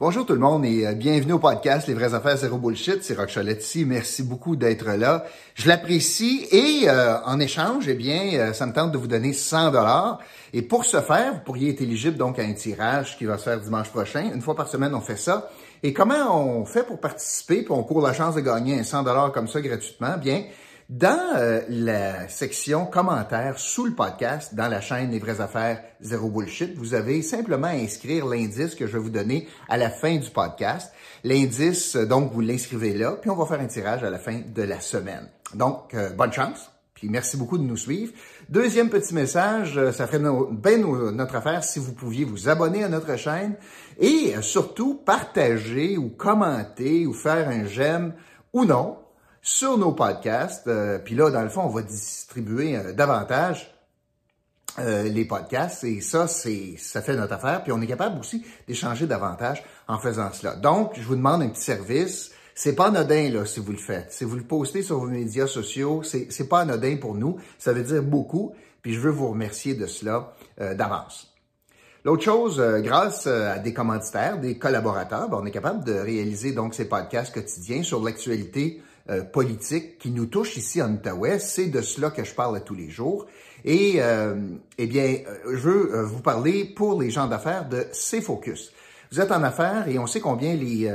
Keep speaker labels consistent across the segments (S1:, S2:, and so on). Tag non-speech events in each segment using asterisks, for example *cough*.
S1: Bonjour tout le monde et euh, bienvenue au podcast Les vraies affaires zéro bullshit. C'est Rock Choletti. Merci beaucoup d'être là. Je l'apprécie et euh, en échange, eh bien, euh, ça me tente de vous donner 100 dollars. Et pour ce faire, vous pourriez être éligible donc à un tirage qui va se faire dimanche prochain. Une fois par semaine, on fait ça. Et comment on fait pour participer, puis on court la chance de gagner un 100 dollars comme ça gratuitement Bien, dans euh, la section commentaires sous le podcast, dans la chaîne Les vraies affaires zéro bullshit, vous avez simplement à inscrire l'indice que je vais vous donner à la fin du podcast. L'indice, euh, donc, vous l'inscrivez là, puis on va faire un tirage à la fin de la semaine. Donc, euh, bonne chance. Puis merci beaucoup de nous suivre. Deuxième petit message, ça ferait bien notre affaire si vous pouviez vous abonner à notre chaîne et surtout partager ou commenter ou faire un j'aime ou non sur nos podcasts. Euh, puis là, dans le fond, on va distribuer euh, davantage euh, les podcasts et ça, c'est ça fait notre affaire. Puis on est capable aussi d'échanger davantage en faisant cela. Donc, je vous demande un petit service. C'est pas anodin là si vous le faites. Si vous le postez sur vos médias sociaux, c'est pas anodin pour nous. Ça veut dire beaucoup. Puis je veux vous remercier de cela d'avance. L'autre chose, grâce à des commanditaires, des collaborateurs, ben, on est capable de réaliser donc ces podcasts quotidiens sur l'actualité euh, politique qui nous touche ici en Outaouais. C'est de cela que je parle tous les jours. Et euh, eh bien, euh, je veux vous parler pour les gens d'affaires de C-Focus. Vous êtes en affaires et on sait combien les,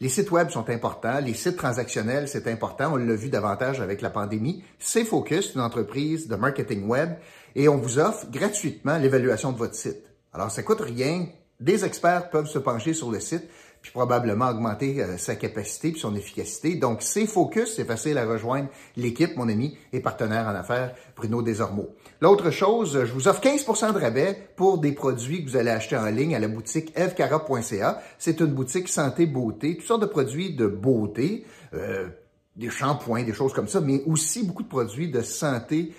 S1: les sites web sont importants, les sites transactionnels, c'est important. On l'a vu davantage avec la pandémie. C-Focus, une entreprise de marketing web, et on vous offre gratuitement l'évaluation de votre site. Alors, ça coûte rien. Des experts peuvent se pencher sur le site puis probablement augmenter euh, sa capacité puis son efficacité. Donc, c'est Focus, c'est facile à rejoindre l'équipe, mon ami et partenaire en affaires, Bruno Desormeaux. L'autre chose, je vous offre 15% de rabais pour des produits que vous allez acheter en ligne à la boutique evcara.ca. C'est une boutique santé-beauté, toutes sortes de produits de beauté, euh, des shampoings, des choses comme ça, mais aussi beaucoup de produits de santé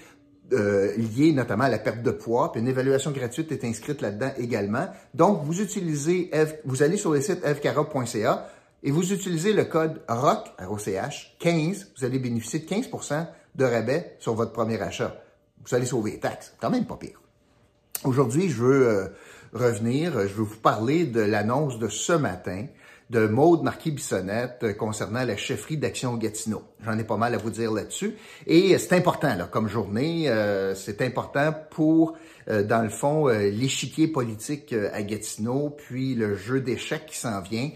S1: euh, lié notamment à la perte de poids. Puis une évaluation gratuite est inscrite là-dedans également. Donc, vous utilisez, vous allez sur le site evcara.ca et vous utilisez le code ROC, ROCH, 15. Vous allez bénéficier de 15 de rabais sur votre premier achat. Vous allez sauver les taxes. Quand même pas pire. Aujourd'hui, je veux euh, revenir, je veux vous parler de l'annonce de ce matin de Maude Marquis-Bissonnette euh, concernant la chefferie d'Action Gatineau. J'en ai pas mal à vous dire là-dessus. Et euh, c'est important, là, comme journée, euh, c'est important pour, dans le fond, l'échiquier politique à Gatineau, puis le jeu d'échecs qui s'en vient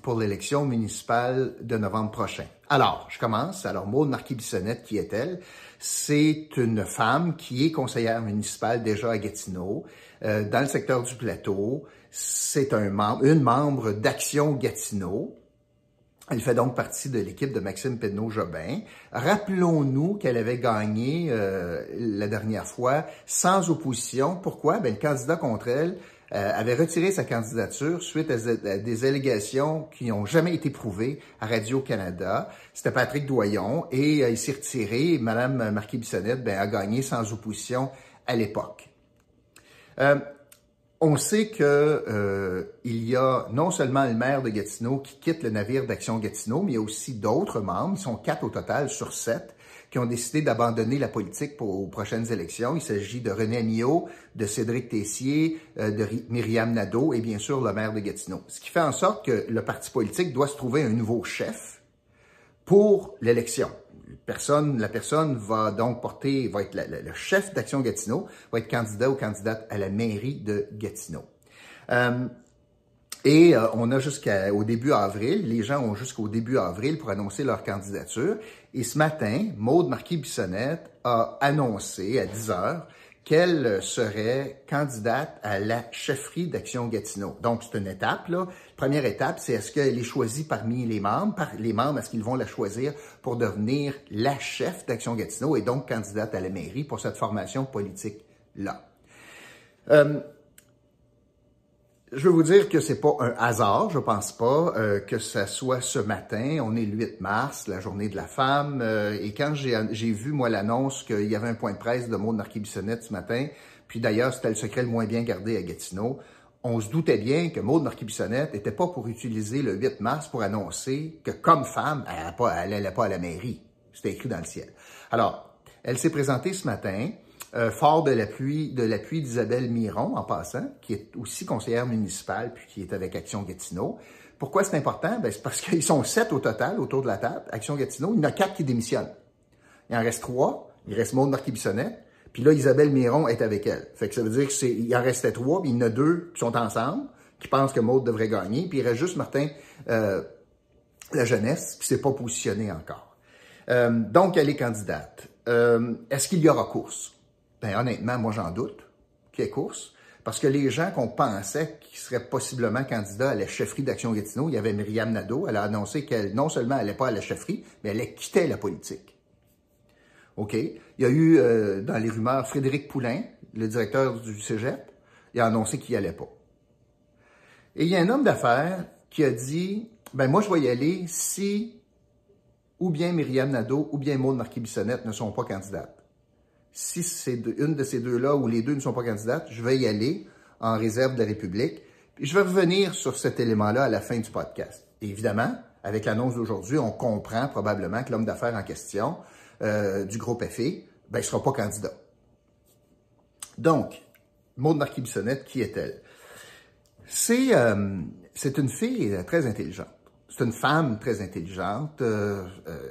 S1: pour l'élection municipale de novembre prochain. Alors, je commence. Alors, Maude Marquis-Bissonnette, qui est-elle? C'est une femme qui est conseillère municipale déjà à Gatineau, dans le secteur du plateau c'est un membre, une membre d'Action Gatineau. Elle fait donc partie de l'équipe de Maxime Pedneau-Jobin. Rappelons-nous qu'elle avait gagné euh, la dernière fois sans opposition. Pourquoi? Ben, le candidat contre elle euh, avait retiré sa candidature suite à, des allégations qui n'ont jamais été prouvées à Radio-Canada. C'était Patrick Doyon et euh, il s'est retiré. Madame Marquis-Bissonnette ben, a gagné sans opposition à l'époque. On sait que euh, il y a non seulement le maire de Gatineau qui quitte le navire d'Action Gatineau, mais il y a aussi d'autres membres, ils sont quatre au total sur sept, qui ont décidé d'abandonner la politique pour aux prochaines élections. Il s'agit de René Amillot, de Cédric Tessier, euh, de Myriam Nadeau et bien sûr le maire de Gatineau. Ce qui fait en sorte que le parti politique doit se trouver un nouveau chef pour l'élection personne, la personne va donc porter, va être le chef d'Action Gatineau, va être candidat ou candidate à la mairie de Gatineau. Euh, et euh, on a jusqu'au début avril, les gens ont jusqu'au début avril pour annoncer leur candidature. Et ce matin, Maude Marquis-Bissonnette a annoncé à 10 heures qu'elle serait candidate à la chefferie d'Action Gatineau. Donc, c'est une étape. Là. Première étape, c'est est-ce qu'elle est choisie parmi les membres? Par les membres, est-ce qu'ils vont la choisir pour devenir la chef d'Action Gatineau et donc candidate à la mairie pour cette formation politique-là? Euh, je veux vous dire que c'est pas un hasard, je pense pas euh, que ça soit ce matin. On est le 8 mars, la journée de la femme, euh, et quand j'ai vu moi l'annonce qu'il y avait un point de presse de Maud Marquis-Bissonnette ce matin, puis d'ailleurs c'était le secret le moins bien gardé à Gatineau, on se doutait bien que Maud Marquis-Bissonnette n'était pas pour utiliser le 8 mars pour annoncer que comme femme, elle n'allait pas à la mairie. C'était écrit dans le ciel. Alors, elle s'est présentée ce matin euh, fort de l'appui de l'appui d'Isabelle Miron, en passant, qui est aussi conseillère municipale, puis qui est avec Action Gatineau. Pourquoi c'est important? Ben, c'est parce *laughs* qu'ils sont sept au total autour de la table, Action Gatineau. Il y en a quatre qui démissionnent. Il en reste trois. Il reste Maud Marquis-Bissonnette. Puis là, Isabelle Miron est avec elle. Fait que ça veut dire qu'il en restait trois, puis il y en a deux qui sont ensemble, qui pensent que Maud devrait gagner. Puis il reste juste Martin euh, La Jeunesse, qui s'est pas positionné encore. Euh, donc, elle est candidate. Euh, est-ce qu'il y aura course? Ben, honnêtement, moi, j'en doute qu'il y ait course. Parce que les gens qu'on pensait qui seraient possiblement candidats à la chefferie d'Action Gatineau, il y avait Myriam Nadeau, elle a annoncé qu'elle, non seulement n'allait pas à la chefferie, mais elle quittait la politique. OK? Il y a eu, euh, dans les rumeurs, Frédéric Poulain, le directeur du cégep, il a annoncé qu'il n'y allait pas. Et il y a un homme d'affaires qui a dit, ben moi, je vais y aller si ou bien Myriam Nadeau ou bien Maud Marquis-Bissonnette ne sont pas candidates si c'est une de ces deux-là ou les deux ne sont pas candidates, je vais y aller en réserve de la République. Puis je vais revenir sur cet élément-là à la fin du podcast. évidemment, avec l'annonce d'aujourd'hui, on comprend probablement que l'homme d'affaires en question euh, du groupe FI, ben, ne sera pas candidat. Donc, Maud Marquis-Bissonnette, qui est-elle? C'est euh, une fille très intelligente. C'est une femme très intelligente. Euh, euh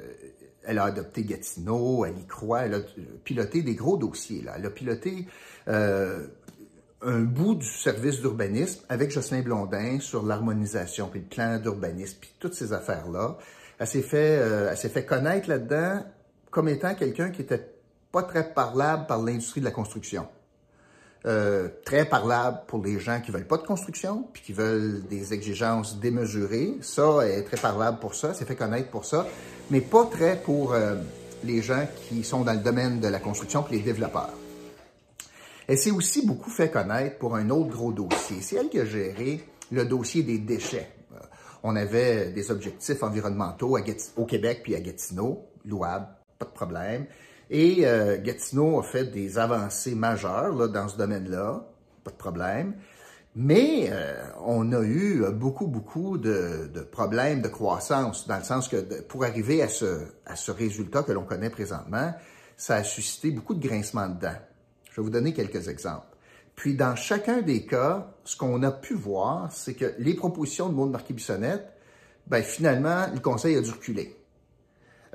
S1: elle a adopté Gatineau, elle y croit, elle a piloté des gros dossiers. Elle a piloté euh, un bout du service d'urbanisme avec Jocelyn Blondin sur l'harmonisation, puis le plan d'urbanisme, puis toutes ces affaires-là. Elle s'est fait, euh, fait connaître là-dedans comme étant quelqu'un qui était pas très parlable par l'industrie de la construction. Euh, très parlable pour les gens qui veulent pas de construction, puis qui veulent des exigences démesurées. Ça, est très parlable pour ça, s'est fait connaître pour ça mais pas très pour euh, les gens qui sont dans le domaine de la construction et les développeurs. Elle s'est aussi beaucoup fait connaître pour un autre gros dossier. C'est elle qui a géré le dossier des déchets. Euh, on avait des objectifs environnementaux au Québec puis à Gatineau, louable, pas de problème. Et euh, Gatineau a fait des avancées majeures là, dans ce domaine-là, pas de problème. Mais euh, on a eu beaucoup, beaucoup de, problèmes de croissance, dans le sens que pour arriver à ce, à ce résultat que l'on connaît présentement, ça a suscité beaucoup de grincements de dents. Je vais vous donner quelques exemples. Puis dans chacun des cas, ce qu'on a pu voir, c'est que les propositions de Maud Marquis-Bissonnette, ben finalement, le conseil a dû reculer.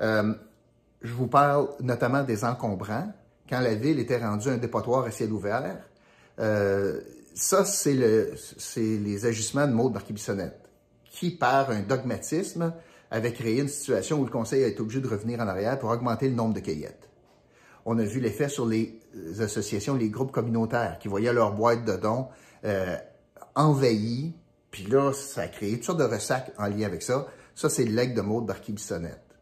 S1: Euh, je vous parle notamment des encombrants. Quand la ville était rendue un dépotoir à ciel ouvert, euh, ça, c'est le, les agissements de Maud Marquis-Bissonnette, qui, par un dogmatisme, avait créé une situation où le Conseil a été obligé de revenir en arrière pour augmenter le nombre de cueillettes. On a vu l'effet sur les associations, les groupes communautaires, qui voyaient leur boîte de dons euh, envahie, puis là, ça a créé toutes sortes de ressacs en lien avec ça. Ça, c'est le de Maud Marquis-Bissonnette.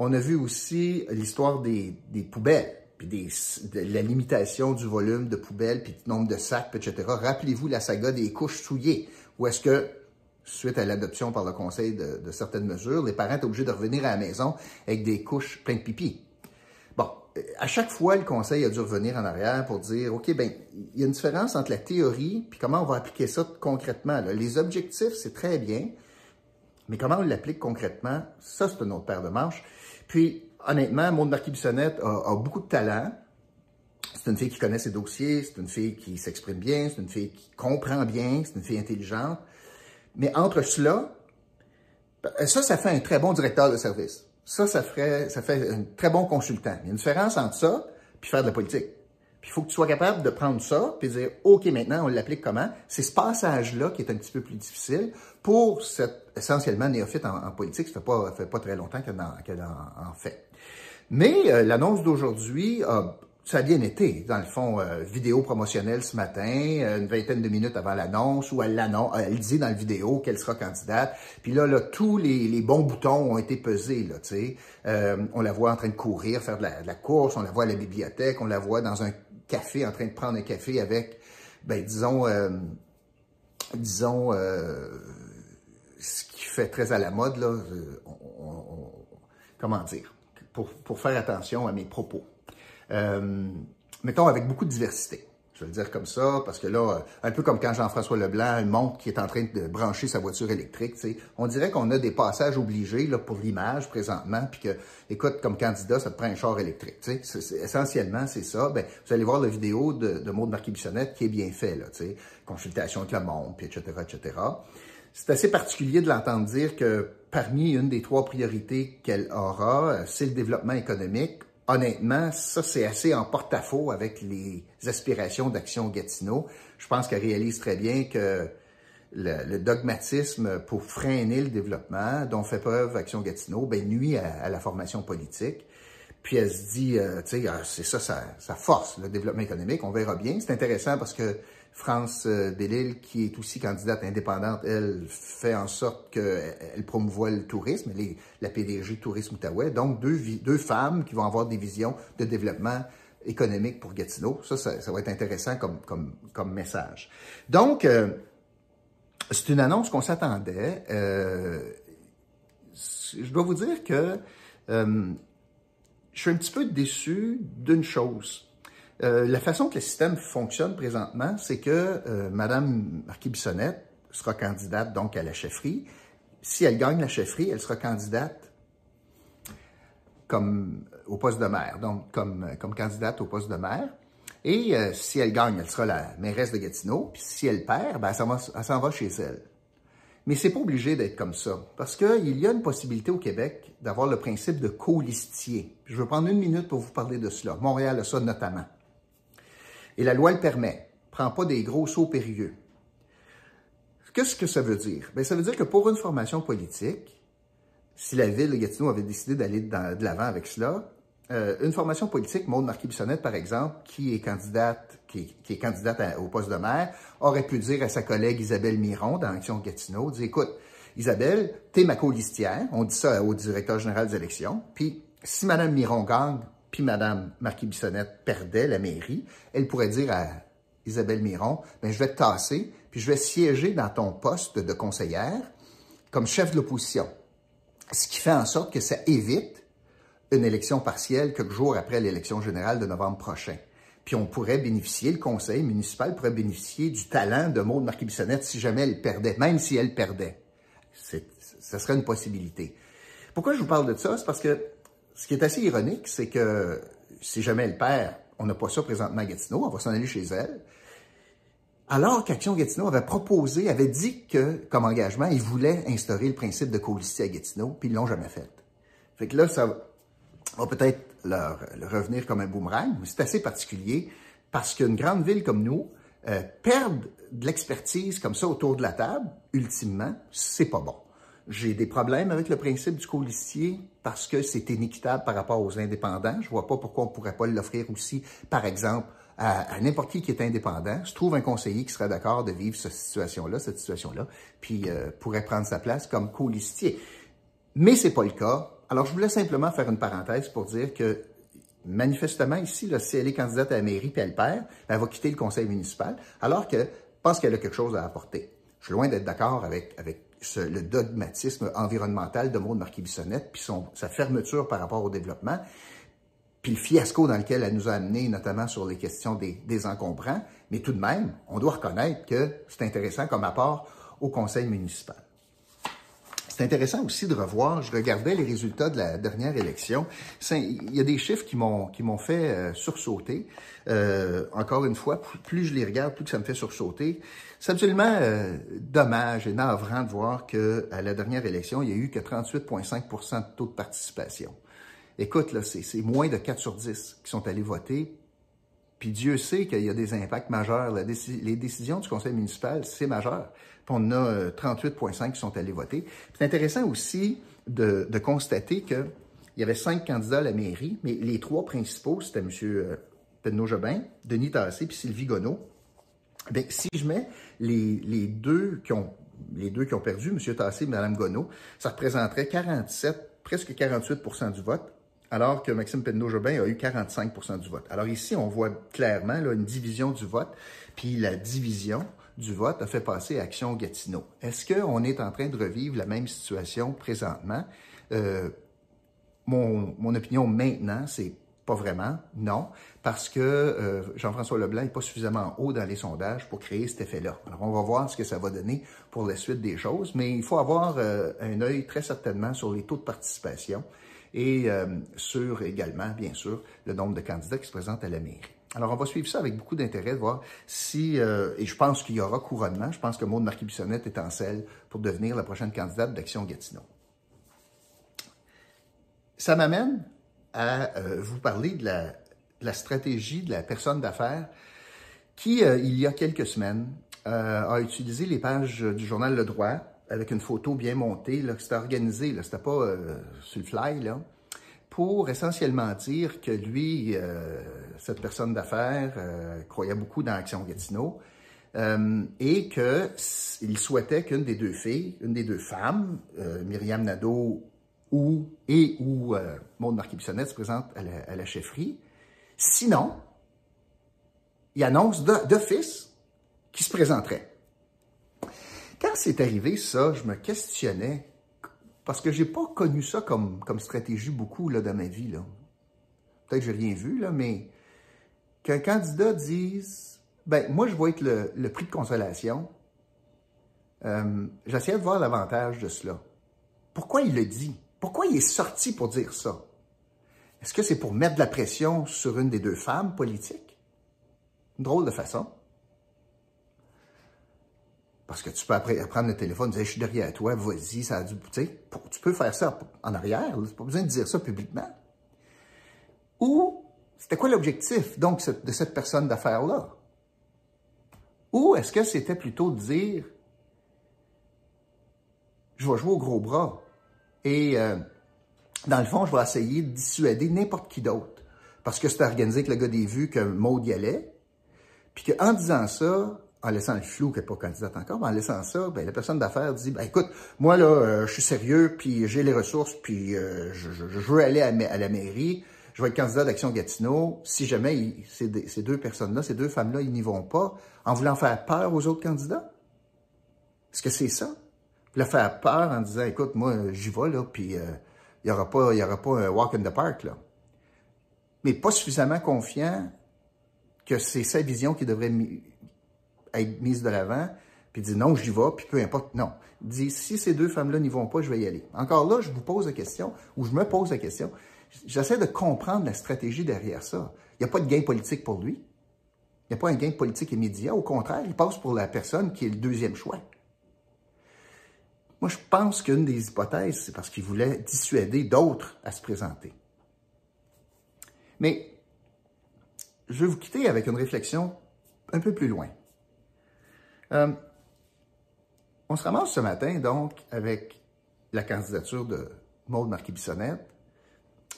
S1: On a vu aussi l'histoire des, des poubelles puis de la limitation du volume de poubelles, puis du nombre de sacs, etc. Rappelez-vous la saga des couches souillées, où est-ce que, suite à l'adoption par le Conseil de, certaines mesures, les parents étaient obligés de revenir à la maison avec des couches pleines de pipi. Bon, à chaque fois, le Conseil a dû revenir en arrière pour dire, OK, ben, il y a une différence entre la théorie, puis comment on va appliquer ça concrètement. Les objectifs, c'est très bien, mais comment on l'applique concrètement, ça, c'est une autre paire de manches. Puis, honnêtement, Maud Marquis-Bissonnette a, beaucoup de talent. C'est une fille qui connaît ses dossiers, c'est une fille qui s'exprime bien, c'est une fille qui comprend bien, c'est une fille intelligente. Mais entre cela, ça, ça fait un très bon directeur de service. Ça, ça ferait, ça fait un très bon consultant. Il y a une différence entre ça puis faire de la politique. Puis il faut que tu sois capable de prendre ça puis dire OK, maintenant, on l'applique comment? C'est ce passage-là qui est un petit peu plus difficile pour cette essentiellement néophyte en, politique. Ça fait pas, fait pas très longtemps qu'elle en, en, fait. Mais euh, l'annonce d'aujourd'hui, ça a bien été, dans le fond, euh, vidéo promotionnelle ce matin, euh, une vingtaine de minutes avant l'annonce, où elle, elle dit dans la vidéo qu'elle sera candidate. Puis là, là tous les, bons boutons ont été pesés, là, tu sais. on la voit en train de courir, faire de la, course, on la voit à la bibliothèque, on la voit dans un café, en train de prendre un café avec, ben, disons, disons, ce qui fait très à la mode, là, comment dire, pour, pour, faire attention à mes propos. Euh, mettons avec beaucoup de diversité. Je vais le dire comme ça, parce que là, un peu comme quand Jean-François Leblanc montre qu'il est en train de brancher sa voiture électrique, tu sais, on dirait qu'on a des passages obligés là, pour l'image présentement, puis que, écoute, comme candidat, ça te prend un char électrique. Tu sais, essentiellement, c'est ça. Ben, vous allez voir la vidéo de, de Marquis-Bissonnette qui est bien fait, là, consultation avec le monde, puis etc., etc. C'est assez particulier de l'entendre dire que parmi une des trois priorités qu'elle aura, c'est le développement économique honnêtement, ça, c'est assez en porte-à-faux avec les aspirations d'Action Gatineau. Je pense qu'elle réalise très bien que le, dogmatisme pour freiner le développement dont fait preuve Action Gatineau ben, nuit à, la formation politique. Puis elle se dit, euh, ah, c'est ça, ça force le développement économique. On verra bien. C'est intéressant parce que France euh, Bellil, qui est aussi candidate indépendante, elle fait en sorte qu'elle promouvoit le tourisme, elle la PDG Tourisme Outaouais. Donc, deux, femmes qui vont avoir des visions de développement économique pour Gatineau. Ça, ça, va être intéressant comme, comme, comme message. Donc, euh, c'est une annonce qu'on s'attendait. Euh, je dois vous dire que je suis un petit peu déçu d'une chose. Euh, la façon que le système fonctionne présentement, c'est que euh, Mme Marquis-Bissonnette sera candidate donc à la chefferie. Si elle gagne la chefferie, elle sera candidate comme au poste de maire, donc comme, comme candidate au poste de maire. Et euh, si elle gagne, elle sera la mairesse de Gatineau. Puis si elle perd, ben, elle s'en va, chez elle. Mais c'est pas obligé d'être comme ça, parce qu'il y a une possibilité au Québec d'avoir le principe de co-listier. Je vais prendre une minute pour vous parler de cela. Montréal a ça notamment. Et la loi le permet. Prends pas des gros sauts périlleux. Qu'est-ce que ça veut dire? Bien, ça veut dire que pour une formation politique, si la ville de Gatineau avait décidé d'aller de l'avant avec cela, euh, une formation politique, Maude Marquis-Bissonnette, par exemple, qui est candidate, qui, est candidate au poste de maire, aurait pu dire à sa collègue Isabelle Miron dans Action Gatineau, dire, écoute, Isabelle, t'es ma colistière, on dit ça au directeur général des élections, puis si Mme Miron gagne, puis Mme Marquis-Bissonnette perdait la mairie, elle pourrait dire à Isabelle Miron, ben, je vais te tasser, puis je vais siéger dans ton poste de conseillère comme chef de l'opposition. Ce qui fait en sorte que ça évite une élection partielle quelques jours après l'élection générale de novembre prochain. Puis on pourrait bénéficier, le conseil municipal pourrait bénéficier du talent de Maud Marquis-Bissonnette si jamais elle perdait, même si elle perdait. Ce serait une possibilité. Pourquoi je vous parle de ça? C'est parce que ce qui est assez ironique, c'est que si jamais elle perd, on n'a pas ça présentement à Gatineau, on va s'en aller chez elle. Alors qu'Action Gatineau avait proposé, avait dit que, comme engagement, ils voulaient instaurer le principe de coalition à Gatineau, puis ils l'ont jamais fait. Fait que là, ça va peut-être leur, revenir comme un boomerang, mais c'est assez particulier parce qu'une grande ville comme nous, euh, perdre de l'expertise comme ça autour de la table, ultimement, c'est pas bon. J'ai des problèmes avec le principe du colistier parce que c'est inéquitable par rapport aux indépendants. Je vois pas pourquoi on pourrait pas l'offrir aussi, par exemple, à, n'importe qui qui est indépendant. Je trouve un conseiller qui serait d'accord de vivre cette situation-là, cette situation-là, puis euh, pourrait prendre sa place comme colistier. Mais c'est pas le cas. Alors, je voulais simplement faire une parenthèse pour dire que manifestement, ici, si elle est candidate à la mairie puis elle perd, ben, elle va quitter le conseil municipal, alors que pense qu'elle a quelque chose à apporter. Je suis loin d'être d'accord avec, avec le dogmatisme environnemental de Maud Marquis-Bissonnette, puis sa fermeture par rapport au développement, puis le fiasco dans lequel elle nous a amenés, notamment sur les questions des, des encombrants. Mais tout de même, on doit reconnaître que c'est intéressant comme apport au conseil municipal. C'est intéressant aussi de revoir, je regardais les résultats de la dernière élection. Il y a des chiffres qui m'ont qui m'ont fait euh, sursauter. Euh, encore une fois, plus, je les regarde, plus que ça me fait sursauter. C'est absolument euh, dommage et navrant de voir que à la dernière élection, il y a eu que 38,5% de taux de participation. Écoute, là, c'est moins de 4 sur 10 qui sont allés voter. Puis Dieu sait qu'il y a des impacts majeurs. les décisions du conseil municipal, c'est majeur on a 38,5 euh, qui sont allés voter. C'est intéressant aussi de, constater qu'il y avait cinq candidats à la mairie, mais les trois principaux, c'était M. Euh, Pedno Jobin, Denis Tassé puis Sylvie Gonneau. Bien, si je mets les, deux qui ont les deux qui ont perdu, M. Tassé et Mme Gonneau, ça représenterait 47, presque 48% du vote, alors que Maxime Penneau-Jobin a eu 45% du vote. Alors ici, on voit clairement une division du vote, puis la division du vote a fait passer Action Gatineau. Est-ce qu'on est en train de revivre la même situation présentement? Euh, mon, opinion maintenant, c'est Pas vraiment, non, parce que euh, Jean-François Leblanc n'est pas suffisamment haut dans les sondages pour créer cet effet-là. Alors, on va voir ce que ça va donner pour la suite des choses, mais il faut avoir euh, un œil très certainement sur les taux de participation et euh, sur également, bien sûr, le nombre de candidats qui se présentent à la mairie. Alors, on va suivre ça avec beaucoup d'intérêt, de voir si, et je pense qu'il y aura couronnement, je pense que Maud Marquis-Bissonnette est en selle pour devenir la prochaine candidate d'Action Gatineau. Ça m'amène à euh, vous parler de la, stratégie de la personne d'affaires qui, euh, il y a quelques semaines, euh, a utilisé les pages du journal Le Droit avec une photo bien montée, là, c'était organisé, là, c'était pas sur le fly, là, pour essentiellement dire que lui, cette personne d'affaires, croyait beaucoup dans Action Gatineau, et qu'il souhaitait qu'une des deux filles, une des deux femmes, Myriam Nadeau ou, et où euh, Maud Marquis-Bissonnette se présente à la, chefferie. Sinon, il annonce d'office qui se présenterait. Quand c'est arrivé ça, je me questionnais, parce que j'ai pas connu ça comme, comme stratégie beaucoup là, dans ma vie. Là. Peut-être que j'ai rien vu, là, mais qu'un candidat dise ben moi je vais être le, prix de consolation. Euh, de voir l'avantage de cela. Pourquoi il le dit? Pourquoi il est sorti pour dire ça? Est-ce que c'est pour mettre de la pression sur une des deux femmes politiques? Une drôle de façon. Parce que tu peux après prendre le téléphone dire Je suis derrière toi, vas-y, ça a dû. Tu, tu peux faire ça en arrière, tu pas besoin de dire ça publiquement. Ou c'était quoi l'objectif, donc, de cette personne d'affaires-là? Ou est-ce que c'était plutôt de dire Je vais jouer au gros bras, et euh, dans le fond, je vais essayer de dissuader n'importe qui d'autre. Parce que c'est organisé que le gars des vues que Maud y allait. Puis qu'en disant ça, en laissant le flou qu'elle n'est pas candidate encore, mais en laissant ça, ben, la personne d'affaires dit, ben, écoute, moi, là, euh, je suis sérieux, puis j'ai les ressources, puis euh, je, je, veux aller à, la mairie, je vais être candidat d'Action Gatineau. Si jamais ces, deux personnes-là, ces deux femmes-là, ils n'y vont pas, en voulant faire peur aux autres candidats? Est-ce que c'est ça? le faire peur en disant, écoute, moi, j'y vais, là, puis euh, il n'y aura, pas, y aura pas un walk in the park, là. Mais pas suffisamment confiant que c'est sa vision qui devrait être mise de l'avant, puis dit non, j'y vais, puis peu importe, non. Dit, si ces deux femmes-là n'y vont pas, je vais y aller. Encore là, je vous pose la question, ou je me pose la question, j'essaie de comprendre la stratégie derrière ça. Il n'y a pas de gain politique pour lui. Il n'y a pas un gain politique immédiat. Au contraire, il passe pour la personne qui est le deuxième choix. Moi, je pense qu'une des hypothèses, c'est parce qu'il voulait dissuader d'autres à se présenter. Mais je vais vous quitter avec une réflexion un peu plus loin. Euh, on se ramasse ce matin, donc, avec la candidature de Maude Marquis-Bissonnette.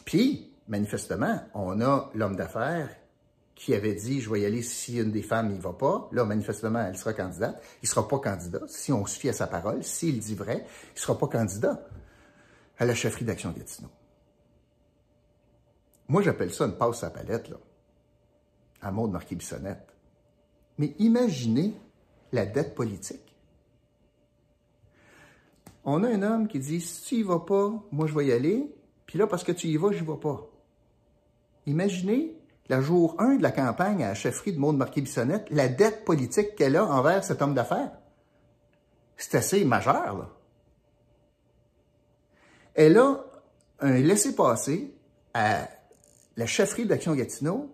S1: Puis, manifestement, on a l'homme d'affaires qui avait dit je vais y aller si une des femmes n'y va pas. Là, manifestement, elle sera candidate. Il ne sera pas candidat. Si on se fie à sa parole, s'il dit vrai, il ne sera pas candidat à la chefferie d'Action Gatineau. Moi, j'appelle ça une passe à palette, là, à de Marquis-Bissonnette. Mais imaginez la dette politique. On a un homme qui dit, si tu y vas pas, moi je vais y aller, puis là, parce que tu y vas, je ne vais pas. Imaginez la jour 1 de la campagne à la chefferie de Maud Marquis-Bissonnette, la dette politique qu'elle a envers cet homme d'affaires. C'est assez majeur, là. Elle a un laissé-passer à la chefferie d'Action Gatineau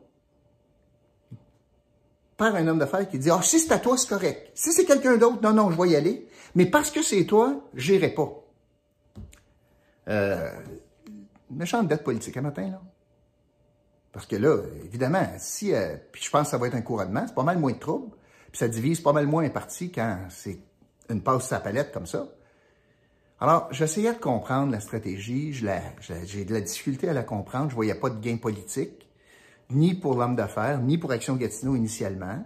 S1: par un homme d'affaires qui dit Ah, si c'est à toi, c'est correct. Si c'est quelqu'un d'autre, non, non, je vais y aller. Mais parce que c'est toi, j'irai pas. Euh, méchante dette politique un matin, là. Parce que là, évidemment, si, euh, puis je pense que ça va être un couronnement, c'est pas mal moins de troubles, puis ça divise pas mal moins un parti quand c'est une passe sa palette comme ça. Alors, j'essayais de comprendre la stratégie, j'ai de la difficulté à la comprendre, je voyais pas de gain politique, ni pour l'homme d'affaires, ni pour Action Gatineau initialement.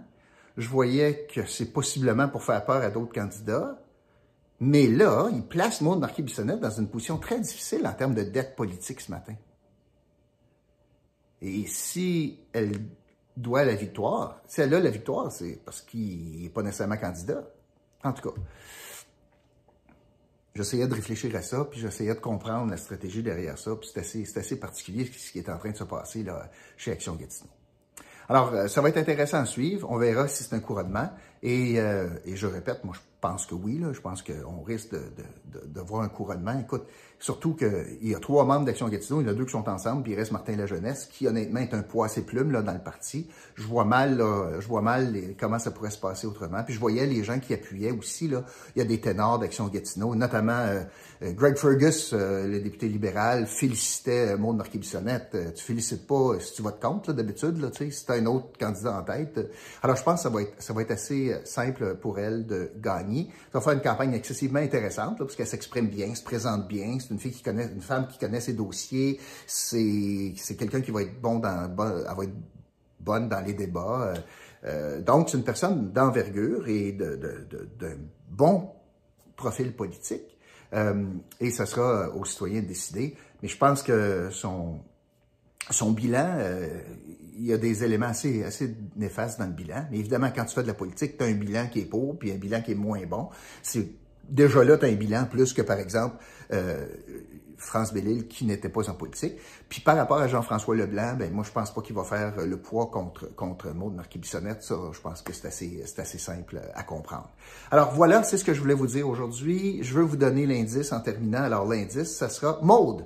S1: Je voyais que c'est possiblement pour faire peur à d'autres candidats. Mais là, il place Maud Marquis-Bissonnette dans une position très difficile en termes de dette politique ce matin. Et si elle doit la victoire, si elle a la victoire, c'est parce qu'il n'est pas nécessairement candidat. En tout cas, j'essayais de réfléchir à ça, puis j'essayais de comprendre la stratégie derrière ça, puis c'est assez, assez particulier ce qui est en train de se passer là, chez Action Gatineau. Alors, euh, ça va être intéressant à suivre. On verra si c'est un couronnement. Et, euh, et je répète, moi, je pense que oui. Là. Je pense qu'on risque de, de, de, de, voir un couronnement. Écoute, surtout qu'il y a trois membres d'Action Gatineau. Il y en a deux qui sont ensemble, puis il reste Martin La Jeunesse, qui honnêtement est un poids assez plume là, dans le parti. Je vois mal, là, je vois mal comment ça pourrait se passer autrement. Puis je voyais les gens qui appuyaient aussi. Là. Il y a des ténors d'Action Gatineau, notamment euh, Greg Fergus, euh, le député libéral, félicitait Maud Marquis-Bissonnette. tu félicites pas si tu votes contre, d'habitude, si tu as un autre candidat en tête. Alors, je pense que ça va être, ça va être assez simple pour elle de gagner. Ça va faire une campagne excessivement intéressante, parce qu'elle s'exprime bien, se présente bien. Une fille qui connaît, une femme qui connaît ses dossiers. C'est, quelqu'un qui va être bon dans, va être bonne dans les débats. Euh, donc, c'est une personne d'envergure et de, de, de, bon profil politique. Euh, et ce sera aux citoyens de décider. Mais je pense que son, son bilan, euh, il y a des éléments assez, assez néfastes dans le bilan. Mais évidemment, quand tu fais de la politique, tu as un bilan qui est pauvre, puis un bilan qui est moins bon. C'est Déjà là, tu as un bilan plus que, par exemple, euh, France Bellil qui n'était pas en politique. Puis par rapport à Jean-François Leblanc, ben moi je pense pas qu'il va faire le poids contre contre Maud Marquis-Bissonnette. Ça, je pense que c'est assez assez simple à comprendre. Alors voilà, c'est ce que je voulais vous dire aujourd'hui. Je veux vous donner l'indice en terminant. Alors l'indice, ça sera Maude.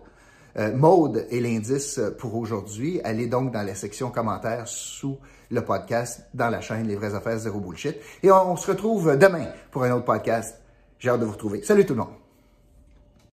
S1: Euh, Maude est l'indice pour aujourd'hui. Allez donc dans la section commentaires sous le podcast dans la chaîne Les vraies affaires zéro bullshit. Et on se retrouve demain pour un autre podcast. J'ai hâte de vous retrouver. Salut tout le monde!